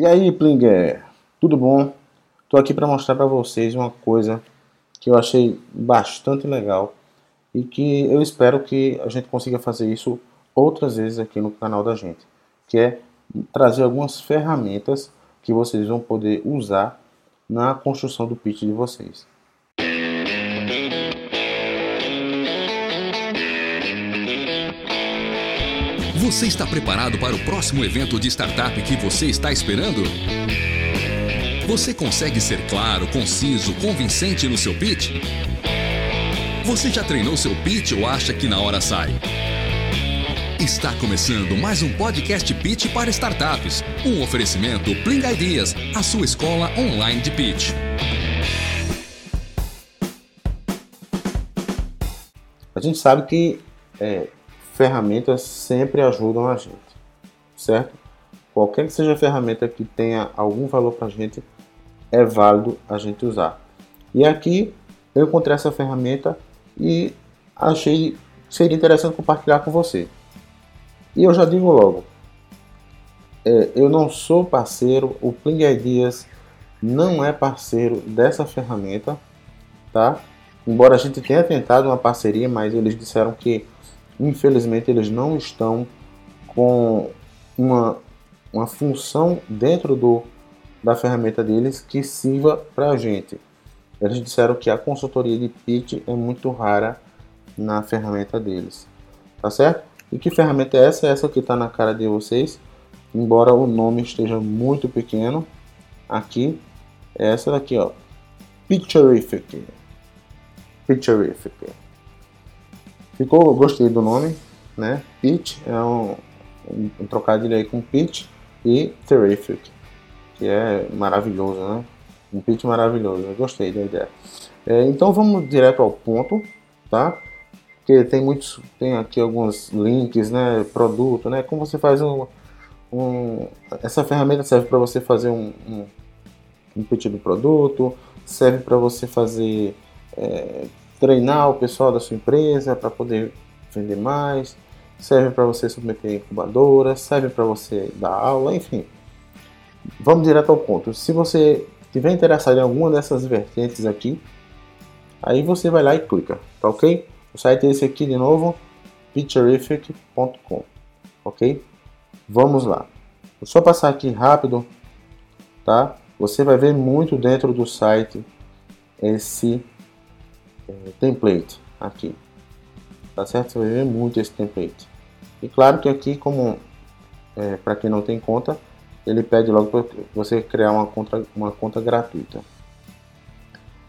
E aí, Plinger, tudo bom? Estou aqui para mostrar para vocês uma coisa que eu achei bastante legal e que eu espero que a gente consiga fazer isso outras vezes aqui no canal da gente, que é trazer algumas ferramentas que vocês vão poder usar na construção do pitch de vocês. Você está preparado para o próximo evento de startup que você está esperando? Você consegue ser claro, conciso, convincente no seu pitch? Você já treinou seu pitch ou acha que na hora sai? Está começando mais um podcast Pitch para startups. Um oferecimento Pling Ideas, a sua escola online de pitch. A gente sabe que é, ferramentas sempre ajudam a gente, certo? Qualquer que seja a ferramenta que tenha algum valor para a gente, é válido a gente usar. E aqui eu encontrei essa ferramenta e achei seria interessante compartilhar com você. E eu já digo logo, é, eu não sou parceiro, o Pling Ideas não é parceiro dessa ferramenta, tá? Embora a gente tenha tentado uma parceria, mas eles disseram que infelizmente eles não estão com uma, uma função dentro do, da ferramenta deles que sirva para a gente. Eles disseram que a consultoria de pitch é muito rara na ferramenta deles. Tá certo? E que ferramenta é essa? Essa que está na cara de vocês. Embora o nome esteja muito pequeno. Aqui, é essa daqui, ó. Picturific. Picturific. Ficou, gostei do nome, né? Pitch é um, um, trocadilho aí com pitch e terrific, que é maravilhoso, né? Um pitch maravilhoso, eu gostei da ideia. É, então vamos direto ao ponto, tá? Porque tem muitos, tem aqui alguns links, né? Produto, né? Como você faz um, um essa ferramenta serve para você fazer um, um, um pitch do produto, serve para você fazer é, treinar o pessoal da sua empresa para poder vender mais, serve para você submeter incubadora, serve para você dar aula, enfim. Vamos direto ao ponto. Se você tiver interessado em alguma dessas vertentes aqui, aí você vai lá e clica, tá ok? O site é esse aqui de novo, picturific.com, ok? Vamos lá. Vou só passar aqui rápido, tá? Você vai ver muito dentro do site esse template aqui. Tá certo? Você vai ver muito esse template. E claro que aqui, como é, para quem não tem conta, ele pede logo para você criar uma conta, uma conta gratuita.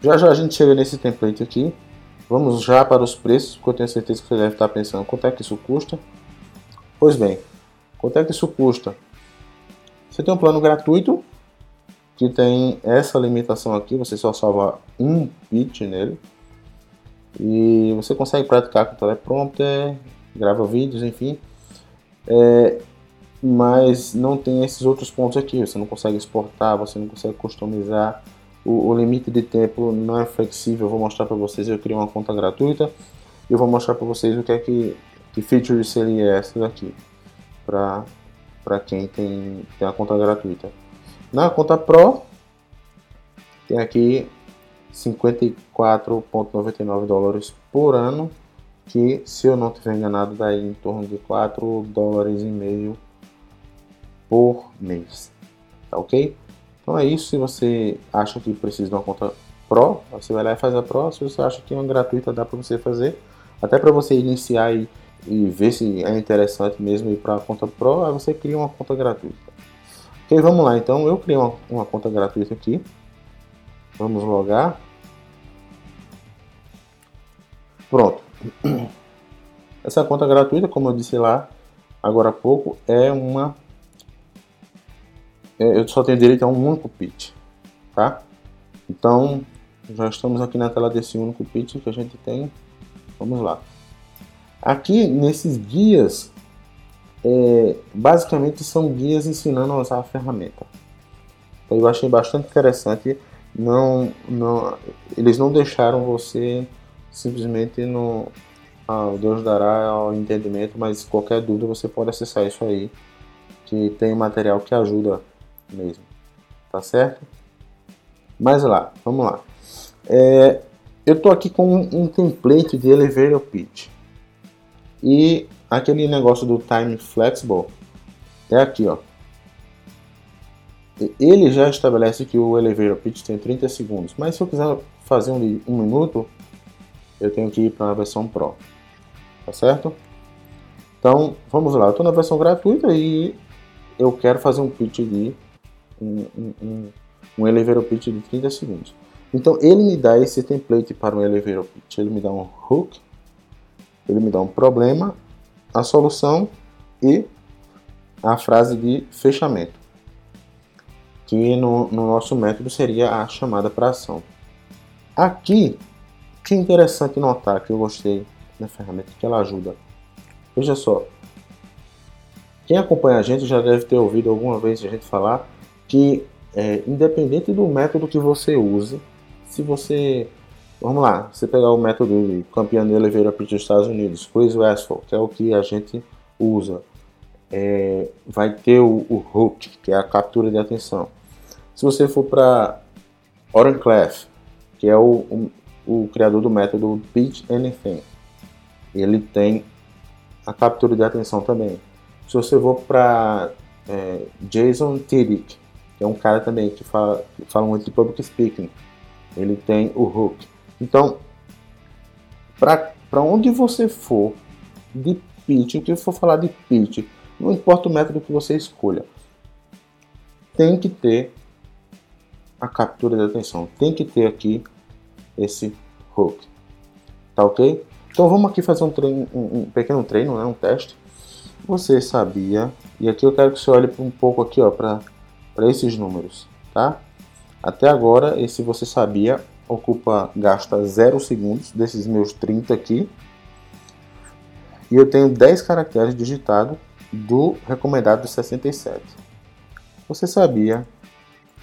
Já já a gente chega nesse template aqui. Vamos já para os preços, porque eu tenho certeza que você deve estar pensando quanto é que isso custa. Pois bem, quanto é que isso custa? Você tem um plano gratuito que tem essa limitação aqui, você só salva um pitch nele. E você consegue praticar com teleprompter, grava vídeos, enfim. É, mas não tem esses outros pontos aqui. Você não consegue exportar, você não consegue customizar. O, o limite de tempo não é flexível. Eu vou mostrar para vocês. Eu criei uma conta gratuita eu vou mostrar para vocês o que é que, que feature seria essa daqui para quem tem, tem a conta gratuita. Na conta Pro tem aqui 54,99 dólares por ano, que se eu não estiver enganado dá em torno de 4 dólares e meio por mês, tá ok? Então é isso, se você acha que precisa de uma conta Pro, você vai lá e faz a Pro, se você acha que uma gratuita dá para você fazer, até para você iniciar e, e ver se é interessante mesmo ir para a conta Pro, aí você cria uma conta gratuita. Ok, vamos lá, então eu criei uma, uma conta gratuita aqui, vamos logar, Pronto. Essa conta gratuita, como eu disse lá agora há pouco, é uma. É, eu só tenho direito a um único pitch, tá? Então, já estamos aqui na tela desse único pitch que a gente tem. Vamos lá. Aqui nesses guias, é, basicamente são guias ensinando a usar a ferramenta. Então, eu achei bastante interessante. Não, não, eles não deixaram você simplesmente no ah, Deus dará ao entendimento, mas qualquer dúvida você pode acessar isso aí, que tem material que ajuda mesmo. Tá certo? Mas lá, vamos lá. É, eu estou aqui com um, um template de elevator pitch. E aquele negócio do time flexible é aqui, ó. Ele já estabelece que o elevator pitch tem 30 segundos, mas se eu quiser fazer um de um minuto, eu tenho que ir para a versão Pro, tá certo? Então, vamos lá, eu estou na versão gratuita e eu quero fazer um pitch de um, um, um, um elevator pitch de 30 segundos. Então, ele me dá esse template para um elevator pitch, ele me dá um hook, ele me dá um problema, a solução e a frase de fechamento, que no, no nosso método seria a chamada para ação. Aqui, que é interessante notar que eu gostei da ferramenta que ela ajuda. Veja só, quem acompanha a gente já deve ter ouvido alguma vez a gente falar que, é, independente do método que você use, se você Vamos lá, você pegar o método de campeão de Oliveira para os Estados Unidos, Chris Westphal, que é o que a gente usa, é, vai ter o, o, hook, que é a captura de atenção. Se você for para Oren Clef, que é o, o, o, criador do método Pitch Anything, ele tem a captura de atenção também. Se você for para é, Jason Tiddick, que é um cara também que fala, que fala muito de public speaking, ele tem o hook. Então, para onde você for de pitch, o que for falar de pitch, não importa o método que você escolha, tem que ter a captura de atenção, tem que ter aqui esse hook, tá ok? Então vamos aqui fazer um, treino, um, um pequeno treino, né, um teste. Você sabia, e aqui eu quero que você olhe um pouco aqui para esses números, tá? Até agora, esse você sabia ocupa, gasta 0 segundos desses meus 30 aqui. E eu tenho 10 caracteres digitados do recomendado 67. Você sabia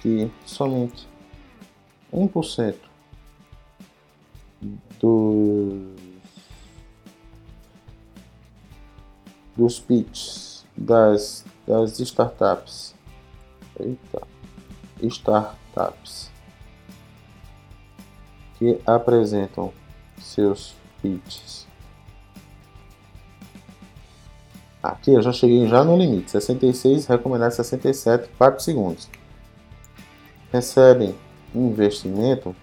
que somente 1% dos, dos pitches das, das startups, eita, startups que apresentam seus pitches. Aqui eu já cheguei já no limite, 66, recomendado 67, 4 segundos. Recebem investimento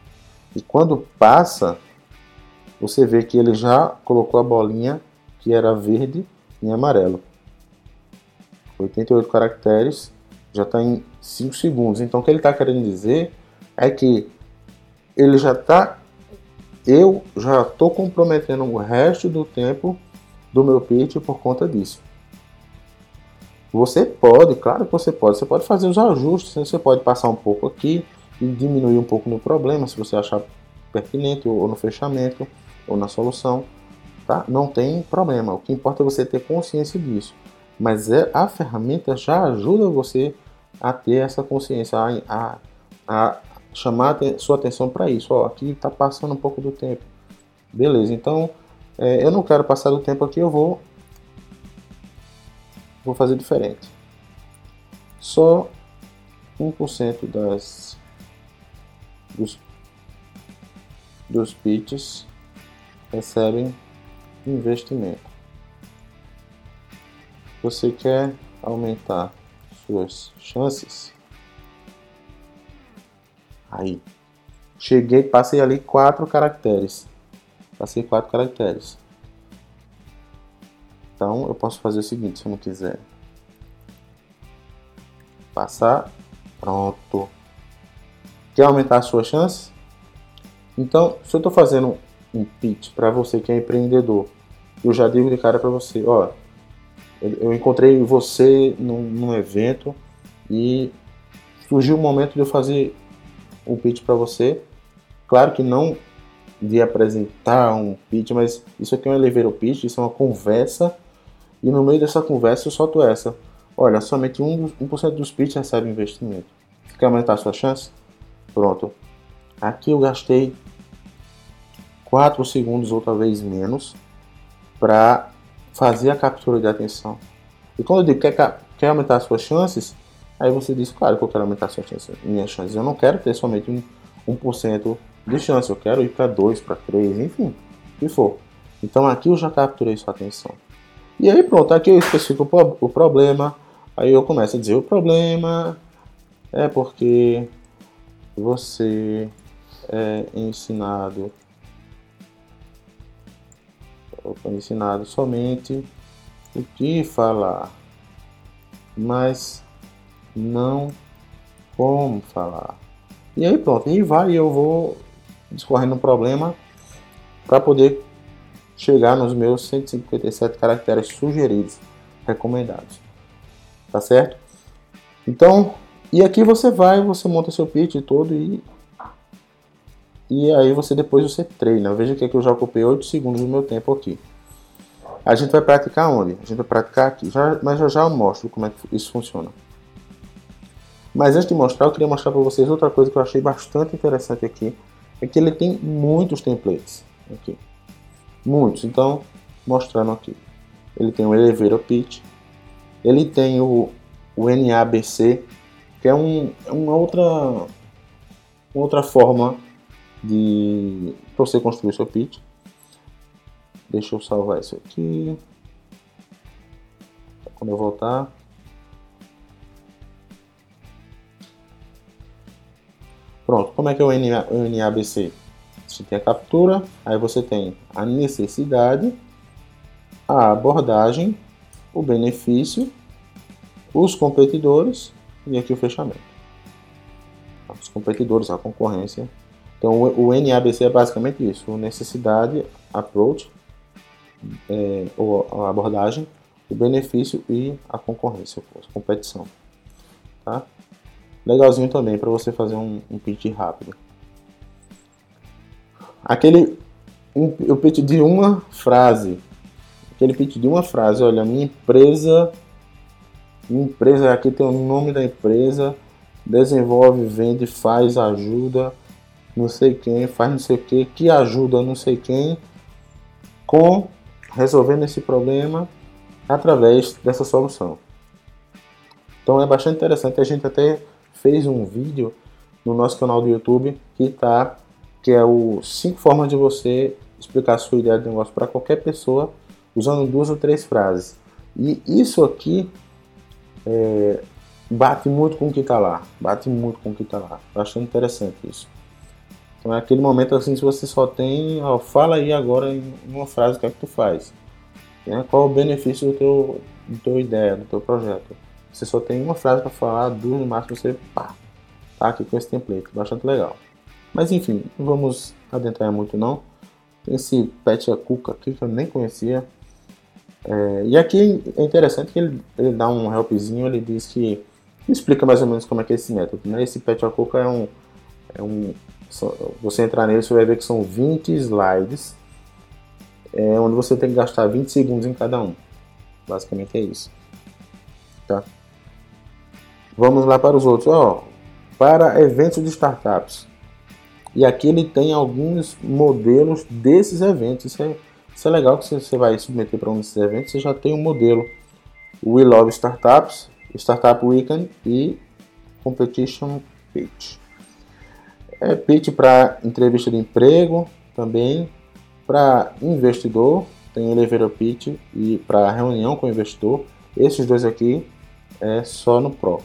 e quando passa, você vê que ele já colocou a bolinha que era verde em amarelo. 88 caracteres, já está em 5 segundos. Então o que ele está querendo dizer é que ele já está. Eu já estou comprometendo o resto do tempo do meu pitch por conta disso. Você pode, claro que você pode, você pode fazer os ajustes, você pode passar um pouco aqui e diminuir um pouco no problema, se você achar pertinente, ou no fechamento, ou na solução, tá? Não tem problema, o que importa é você ter consciência disso. Mas é, a ferramenta já ajuda você a ter essa consciência, a, a, a chamar sua atenção para isso. Ó, aqui está passando um pouco do tempo. Beleza, então é, eu não quero passar do tempo aqui, eu vou, vou fazer diferente. Só 1% das, dos, dos pitches recebem investimento. Você quer aumentar suas chances? Aí, cheguei, passei ali quatro caracteres. Passei quatro caracteres. Então, eu posso fazer o seguinte, se eu não quiser. Passar. Pronto. Quer aumentar a sua chance? Então, se eu estou fazendo um pitch para você que é empreendedor, eu já digo de cara para você, ó, eu encontrei você num, num evento e surgiu o momento de eu fazer um pitch para você. Claro que não de apresentar um pitch, mas isso aqui é um elevator pitch, isso é uma conversa. E no meio dessa conversa eu solto essa. Olha, somente 1%, 1 dos pitches recebe investimento. Quer aumentar a sua chance? Pronto. Aqui eu gastei 4 segundos ou talvez menos para fazer a captura de atenção. E quando eu digo que quer, quer aumentar as suas chances, Aí você diz, claro que eu quero aumentar sua chance, minhas chances. Eu não quero ter somente um, 1% de chance, eu quero ir para 2, para 3, enfim, o que for. Então aqui eu já capturei sua atenção. E aí pronto, aqui eu especifico o problema, aí eu começo a dizer o problema é porque você é ensinado foi ensinado somente o que falar, mas não como falar. E aí pronto, e vai, eu vou discorrendo um problema para poder chegar nos meus 157 caracteres sugeridos, recomendados. Tá certo? Então, e aqui você vai, você monta seu pitch todo e e aí você depois você treina. Veja que aqui eu já ocupei 8 segundos do meu tempo aqui. A gente vai praticar onde? A gente vai praticar aqui. Já, mas já já mostro como é que isso funciona. Mas antes de mostrar, eu queria mostrar para vocês outra coisa que eu achei bastante interessante aqui. É que ele tem muitos templates aqui. Muitos. Então, mostrando aqui. Ele tem o Elevator Pitch. Ele tem o, o NABC, que é um, uma outra, uma outra forma de você construir seu pitch. Deixa eu salvar isso aqui. Quando eu voltar. Pronto, como é que é o NABC? Você tem a captura, aí você tem a necessidade, a abordagem, o benefício, os competidores e aqui o fechamento. Os competidores, a concorrência então o NABC é basicamente isso: necessidade, approach, é, ou a abordagem, o benefício e a concorrência, a competição. Tá? Legalzinho também para você fazer um, um pitch rápido. Aquele um, pitch de uma frase, aquele pitch de uma frase, olha, minha empresa, minha empresa aqui tem o nome da empresa, desenvolve, vende, faz, ajuda não sei quem, faz não sei o que, que ajuda não sei quem com resolvendo esse problema através dessa solução. Então é bastante interessante, a gente até fez um vídeo no nosso canal do YouTube que tá que é o cinco formas de você explicar a sua ideia de negócio para qualquer pessoa usando duas ou três frases. E isso aqui é, bate muito com o que está lá, bate muito com o que está lá. Bastante interessante isso. Então é aquele momento assim, se você só tem, ó, fala aí agora em uma frase o que é que tu faz. Né? Qual o benefício do teu, do teu ideia, do teu projeto. Você só tem uma frase para falar, duas no máximo você pá, tá aqui com esse template, bastante legal. Mas enfim, não vamos adentrar muito não. Esse Pet Cuca aqui que eu nem conhecia. É, e aqui é interessante que ele, ele dá um helpzinho, ele diz que explica mais ou menos como é que é esse método. Né? Esse Pet Cuca é um, é um você entrar nele, você vai ver que são 20 slides, é, onde você tem que gastar 20 segundos em cada um. Basicamente é isso. Tá? Vamos lá para os outros. Ó, para eventos de startups. E aqui ele tem alguns modelos desses eventos. Isso é, isso é legal que você vai submeter para um desses eventos. Você já tem um modelo. We Love Startups, Startup Weekend e Competition Pitch. É pitch para entrevista de emprego também, para investidor, tem elevator pitch e para reunião com o investidor. Esses dois aqui é só no Pro.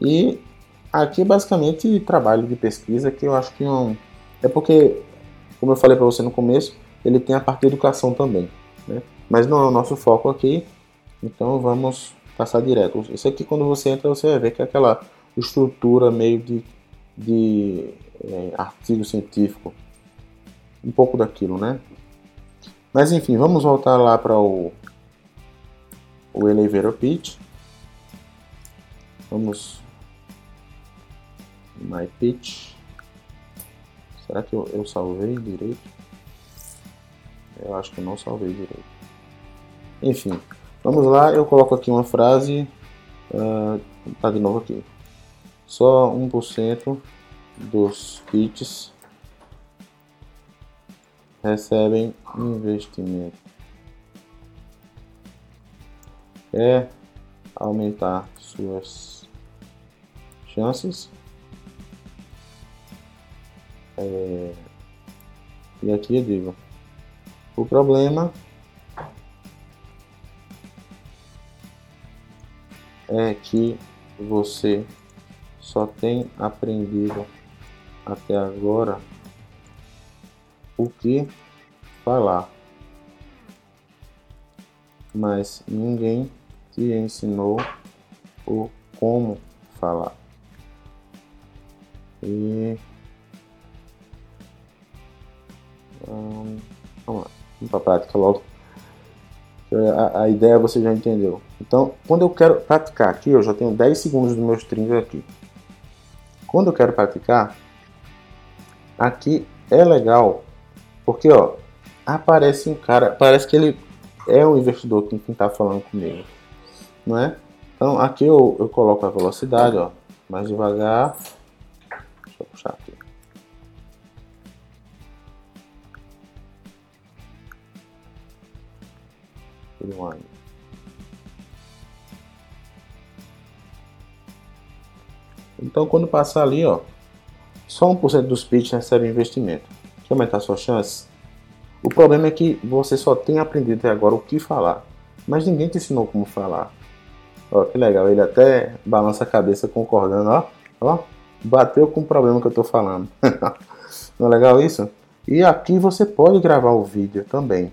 E aqui basicamente trabalho de pesquisa que eu acho que não é porque, como eu falei para você no começo, ele tem a parte de educação também, né? Mas não é o nosso foco aqui, então vamos passar direto. Isso aqui quando você entra você vai ver que é aquela estrutura meio de de é, artigo científico, um pouco daquilo, né? Mas enfim, vamos voltar lá para o, o elevator pitch. Vamos my pitch. Será que eu, eu salvei direito? Eu acho que eu não salvei direito. Enfim, vamos lá. Eu coloco aqui uma frase. Uh, tá de novo aqui. Só 1% dos kits recebem investimento. É aumentar suas chances. É, e aqui eu digo, o problema é que você só tem aprendido até agora o que falar, mas ninguém te ensinou o como falar. E hum, vamos lá, vamos para a prática logo. A, a, ideia você já entendeu. Então, quando eu quero praticar aqui, eu já tenho 10 segundos do meu stream aqui. Quando eu quero praticar, aqui é legal, porque ó, aparece um cara, parece que ele é um investidor que está falando comigo, não é? Então aqui eu, eu coloco a velocidade, ó, mais devagar. Deixa eu puxar aqui. Rewind. Então quando passar ali, ó, só 1% dos pitches recebe investimento. Quer aumentar suas chances? O problema é que você só tem aprendido até agora o que falar, mas ninguém te ensinou como falar. Ó, que legal, ele até balança a cabeça concordando, ó. Ó, bateu com o problema que eu tô falando. Não é legal isso? E aqui você pode gravar o vídeo também.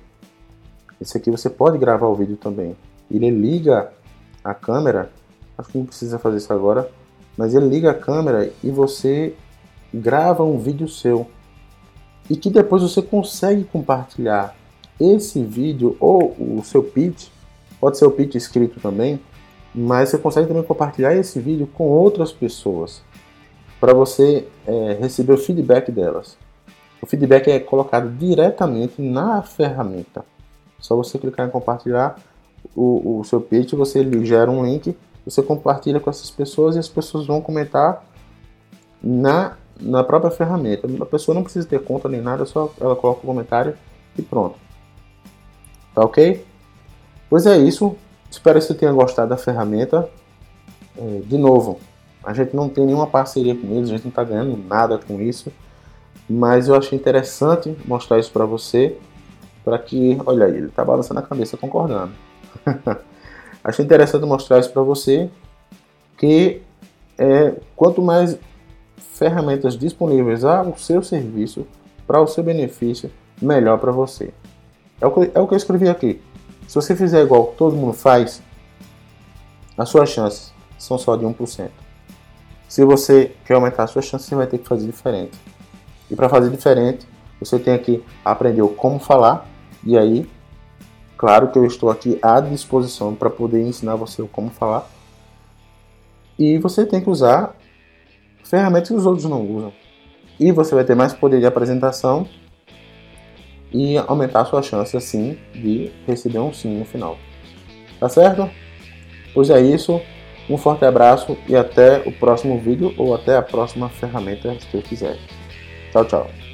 Esse aqui você pode gravar o vídeo também. Ele liga a câmera, acho que não precisa fazer isso agora, mas ele liga a câmera e você grava um vídeo seu. E que depois você consegue compartilhar esse vídeo ou o seu pitch, pode ser o pitch escrito também, mas você consegue também compartilhar esse vídeo com outras pessoas para você é, receber o feedback delas. O feedback é colocado diretamente na ferramenta. Só você clicar em compartilhar o, o seu pitch, você gera um link, você compartilha com essas pessoas e as pessoas vão comentar na, na própria ferramenta. A pessoa não precisa ter conta nem nada, só ela coloca o comentário e pronto. Tá ok? Pois é isso. Espero que você tenha gostado da ferramenta. É, de novo, a gente não tem nenhuma parceria com eles, a gente não está ganhando nada com isso, mas eu achei interessante mostrar isso para você, para que, olha aí, ele está balançando a cabeça concordando. achei interessante mostrar isso para você, que é, quanto mais ferramentas disponíveis ao seu serviço, para o seu benefício, melhor para você. É o, que, é o que eu escrevi aqui. Se você fizer igual todo mundo faz, as suas chances são só de 1%. Se você quer aumentar as suas chances, você vai ter que fazer diferente. E para fazer diferente, você tem que aprender como falar. E aí, claro que eu estou aqui à disposição para poder ensinar você como falar. E você tem que usar ferramentas que os outros não usam. E você vai ter mais poder de apresentação e aumentar a sua chance assim de receber um sim no final. Tá certo? Pois é isso. Um forte abraço e até o próximo vídeo ou até a próxima ferramenta que eu quiser. Tchau, tchau.